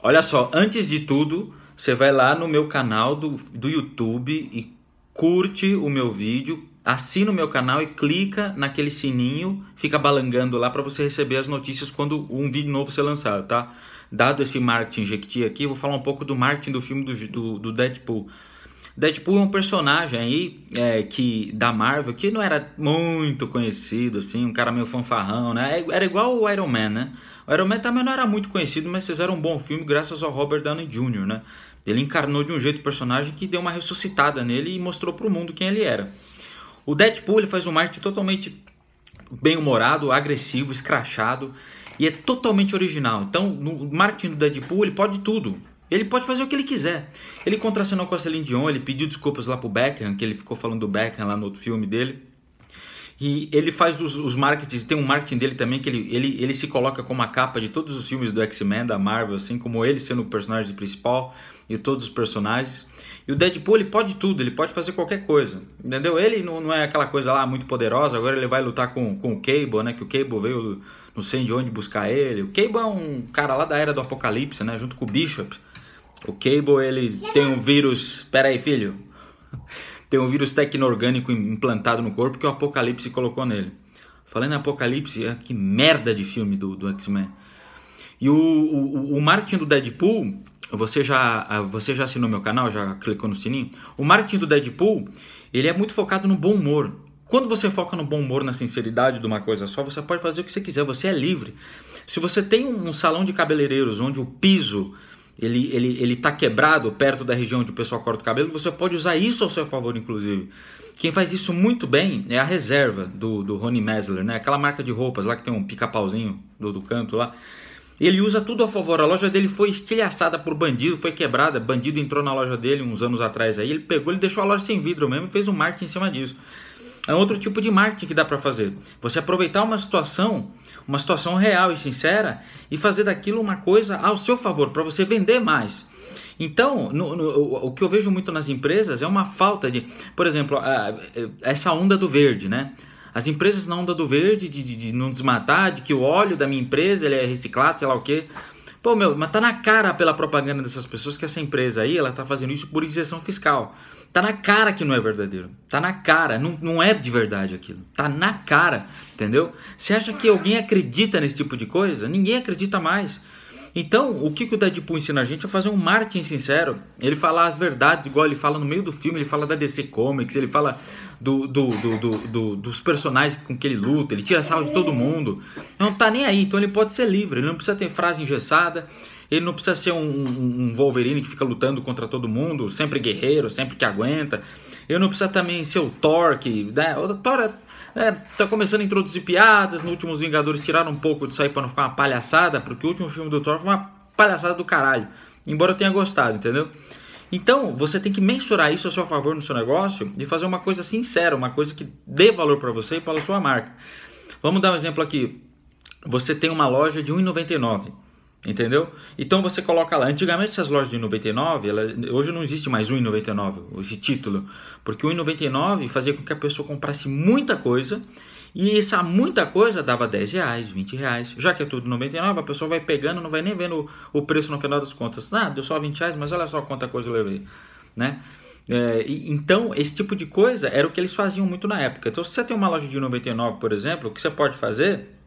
Olha só, antes de tudo, você vai lá no meu canal do, do YouTube e curte o meu vídeo, assina o meu canal e clica naquele sininho, fica balangando lá para você receber as notícias quando um vídeo novo ser lançado, tá? Dado esse marketing Jequiti aqui, vou falar um pouco do marketing do filme do, do, do Deadpool. Deadpool é um personagem aí é, que da Marvel que não era muito conhecido, assim, um cara meio fanfarrão, né? Era igual o Iron Man, né? O Iron Man também não era muito conhecido, mas fizeram um bom filme graças ao Robert Downey Jr., né? Ele encarnou de um jeito o personagem que deu uma ressuscitada nele e mostrou para o mundo quem ele era. O Deadpool ele faz um marketing totalmente bem-humorado, agressivo, escrachado e é totalmente original. Então, no marketing do Deadpool, ele pode tudo. Ele pode fazer o que ele quiser. Ele contracenou com a Celine Dion, ele pediu desculpas lá pro Beckham, que ele ficou falando do Beckham lá no outro filme dele. E ele faz os, os marketings, tem um marketing dele também que ele, ele, ele se coloca como a capa de todos os filmes do X-Men, da Marvel, assim como ele sendo o personagem principal e todos os personagens. E o Deadpool ele pode tudo, ele pode fazer qualquer coisa, entendeu? Ele não, não é aquela coisa lá muito poderosa, agora ele vai lutar com, com o Cable, né? Que o Cable veio não sei de onde buscar ele. O Cable é um cara lá da era do Apocalipse, né? Junto com o Bishop. O Cable ele tem um vírus. Pera aí, filho. tem um vírus tecno-orgânico implantado no corpo que o Apocalipse colocou nele. Falando em Apocalipse, é que merda de filme do, do X-Men. E o, o, o marketing do Deadpool, você já, você já assinou meu canal, já clicou no sininho? O marketing do Deadpool, ele é muito focado no bom humor. Quando você foca no bom humor, na sinceridade de uma coisa só, você pode fazer o que você quiser, você é livre. Se você tem um salão de cabeleireiros onde o piso ele, ele, ele tá quebrado perto da região onde o pessoal corta o cabelo, você pode usar isso ao seu favor, inclusive. Quem faz isso muito bem é a reserva do, do Rony Mesler, né? Aquela marca de roupas lá que tem um pica-pauzinho do, do canto lá. Ele usa tudo a favor. A loja dele foi estilhaçada por bandido, foi quebrada. Bandido entrou na loja dele uns anos atrás aí. Ele pegou, ele deixou a loja sem vidro mesmo e fez um marketing em cima disso. É outro tipo de marketing que dá para fazer. Você aproveitar uma situação, uma situação real e sincera e fazer daquilo uma coisa ao seu favor, para você vender mais. Então, no, no, o que eu vejo muito nas empresas é uma falta de, por exemplo, essa onda do verde, né? As empresas na onda do verde, de, de, de, não desmatar, de que o óleo da minha empresa ele é reciclado, sei lá o quê. Pô, meu, mas tá na cara pela propaganda dessas pessoas que essa empresa aí, ela tá fazendo isso por isenção fiscal. Tá na cara que não é verdadeiro. Tá na cara. Não, não é de verdade aquilo. Tá na cara. Entendeu? Você acha que alguém acredita nesse tipo de coisa? Ninguém acredita mais. Então, o que, que o Deadpool ensina a gente é fazer um marketing sincero. Ele falar as verdades, igual ele fala no meio do filme, ele fala da DC Comics, ele fala do, do, do, do dos personagens com que ele luta, ele tira salvo de todo mundo. Não tá nem aí, então ele pode ser livre, ele não precisa ter frase engessada, ele não precisa ser um, um, Wolverine que fica lutando contra todo mundo, sempre guerreiro, sempre que aguenta. Ele não precisa também ser o Thor, que. Né? O Thor é, é, tá começando a introduzir piadas. No últimos Vingadores tiraram um pouco disso aí pra não ficar uma palhaçada, porque o último filme do Thor foi uma palhaçada do caralho. Embora eu tenha gostado, entendeu? Então, você tem que mensurar isso a seu favor no seu negócio e fazer uma coisa sincera, uma coisa que dê valor para você e para a sua marca. Vamos dar um exemplo aqui. Você tem uma loja de 1,99 Entendeu? Então você coloca lá. Antigamente essas lojas de 99, ela, hoje não existe mais 1,99 esse título, porque o 1,99 fazia com que a pessoa comprasse muita coisa e essa muita coisa dava 10 reais, 20 reais. Já que é tudo 99, a pessoa vai pegando, não vai nem vendo o preço no final das contas. Ah, deu só 20 reais, mas olha só quanta coisa eu levei, né? É, então, esse tipo de coisa era o que eles faziam muito na época. Então, se você tem uma loja de 99, por exemplo, o que você pode fazer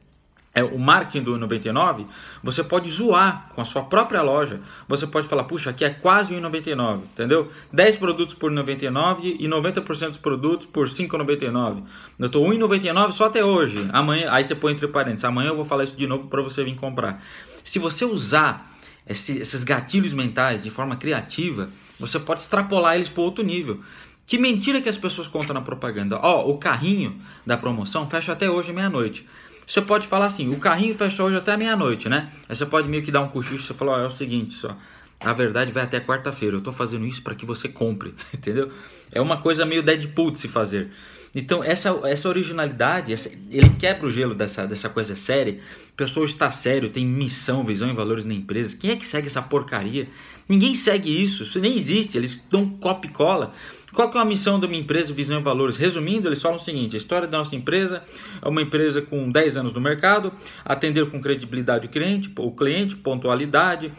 é, o marketing do 99, você pode zoar com a sua própria loja. Você pode falar, puxa, aqui é quase 1,99, entendeu? 10 produtos por 99 e 90% dos produtos por 5,99. Eu estou 1,99 só até hoje. Amanhã, aí você põe entre parênteses, amanhã eu vou falar isso de novo para você vir comprar. Se você usar esse, esses gatilhos mentais de forma criativa, você pode extrapolar eles para outro nível. Que mentira que as pessoas contam na propaganda. Ó, oh, o carrinho da promoção fecha até hoje meia-noite. Você pode falar assim, o carrinho fecha hoje até meia-noite, né? Aí você pode meio que dar um cochicho e falar, oh, é o seguinte, só. A verdade vai até quarta-feira. Eu estou fazendo isso para que você compre, entendeu? É uma coisa meio Deadpool de se fazer. Então, essa, essa originalidade, essa, ele quebra o gelo dessa, dessa coisa séria, pessoa está sério, tem missão, visão e valores na empresa. Quem é que segue essa porcaria? Ninguém segue isso, isso nem existe, eles dão copy e cola. Qual que é a missão da minha empresa, visão e valores? Resumindo, eles falam o seguinte: a história da nossa empresa é uma empresa com 10 anos no mercado, atender com credibilidade o cliente, o cliente, pontualidade,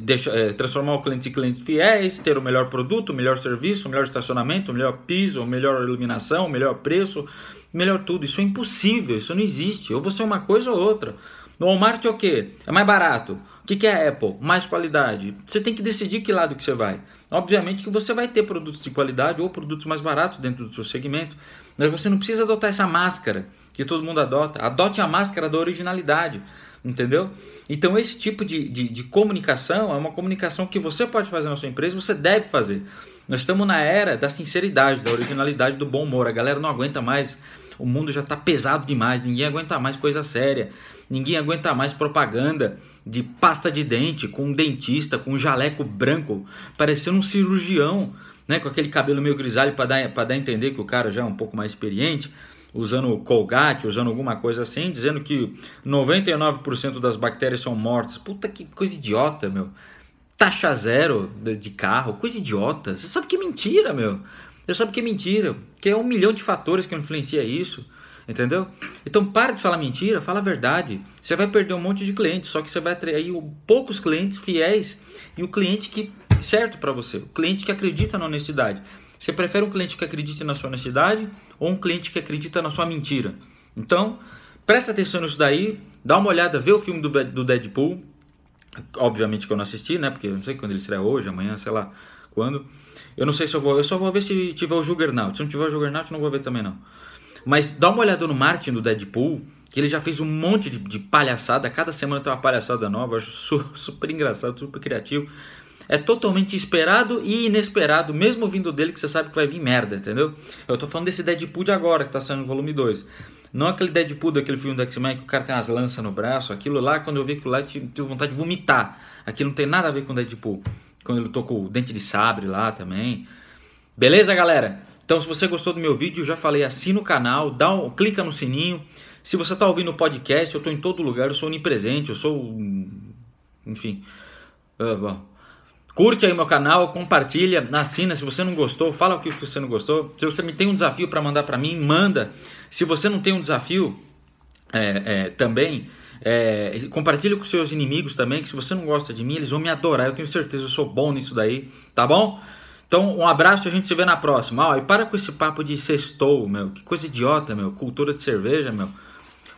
deixa, é, transformar o cliente em clientes fiéis, ter o melhor produto, o melhor serviço, o melhor estacionamento, o melhor piso, a melhor iluminação, o melhor preço, melhor tudo. Isso é impossível, isso não existe. Ou você é uma coisa ou outra. No Walmart é o quê? É mais barato. Que, que é Apple? Mais qualidade. Você tem que decidir que lado que você vai. Obviamente que você vai ter produtos de qualidade ou produtos mais baratos dentro do seu segmento, mas você não precisa adotar essa máscara que todo mundo adota. Adote a máscara da originalidade, entendeu? Então esse tipo de, de, de comunicação é uma comunicação que você pode fazer na sua empresa, você deve fazer. Nós estamos na era da sinceridade, da originalidade, do bom humor. A galera não aguenta mais. O mundo já está pesado demais. Ninguém aguenta mais coisa séria. Ninguém aguenta mais propaganda de pasta de dente com um dentista com um jaleco branco, parecendo um cirurgião, né, com aquele cabelo meio grisalho para dar para dar a entender que o cara já é um pouco mais experiente, usando colgate, usando alguma coisa assim, dizendo que 99% das bactérias são mortas. Puta que coisa idiota, meu. Taxa zero de carro, coisa idiota. Você sabe que é mentira, meu. Você sabe que é mentira, que é um milhão de fatores que influencia isso. Entendeu? Então para de falar mentira, fala a verdade. Você vai perder um monte de clientes, só que você vai atrair poucos clientes fiéis e o cliente que certo para você, o cliente que acredita na honestidade. Você prefere um cliente que acredita na sua honestidade ou um cliente que acredita na sua mentira? Então, presta atenção nisso daí, dá uma olhada, vê o filme do, do Deadpool. Obviamente que eu não assisti, né? Porque eu não sei quando ele estreia hoje, amanhã, sei lá quando. Eu não sei se eu vou. Eu só vou ver se tiver o Juggernaut. Se não tiver o Juggernaut, não vou ver também não. Mas dá uma olhada no Martin do Deadpool, que ele já fez um monte de, de palhaçada, cada semana tem uma palhaçada nova, eu acho super engraçado, super criativo. É totalmente esperado e inesperado, mesmo vindo dele, que você sabe que vai vir merda, entendeu? Eu tô falando desse Deadpool de agora, que tá saindo no volume 2. Não aquele Deadpool daquele filme do X-Men que o cara tem umas lanças no braço. Aquilo lá, quando eu vi aquilo lá, eu tive vontade de vomitar. Aquilo não tem nada a ver com Deadpool. Quando ele tocou o dente de sabre lá também. Beleza, galera? Então, se você gostou do meu vídeo, já falei, assina o canal, dá um, clica no sininho. Se você está ouvindo o podcast, eu estou em todo lugar, eu sou onipresente, eu sou. Enfim. Uh, curte aí meu canal, compartilha, assina. Se você não gostou, fala o que você não gostou. Se você me tem um desafio para mandar para mim, manda. Se você não tem um desafio é, é, também, é, compartilha com seus inimigos também. Que se você não gosta de mim, eles vão me adorar. Eu tenho certeza, eu sou bom nisso daí, tá bom? Então, um abraço e a gente se vê na próxima. Ó, e para com esse papo de sextou, meu. Que coisa idiota, meu. Cultura de cerveja, meu.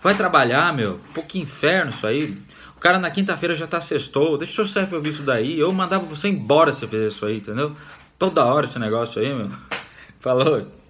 Vai trabalhar, meu. Pô, que inferno isso aí. O cara na quinta-feira já tá sextou. Deixa o seu chefe ouvir isso daí. Eu mandava você embora se fizer isso aí, entendeu? Toda hora esse negócio aí, meu. Falou.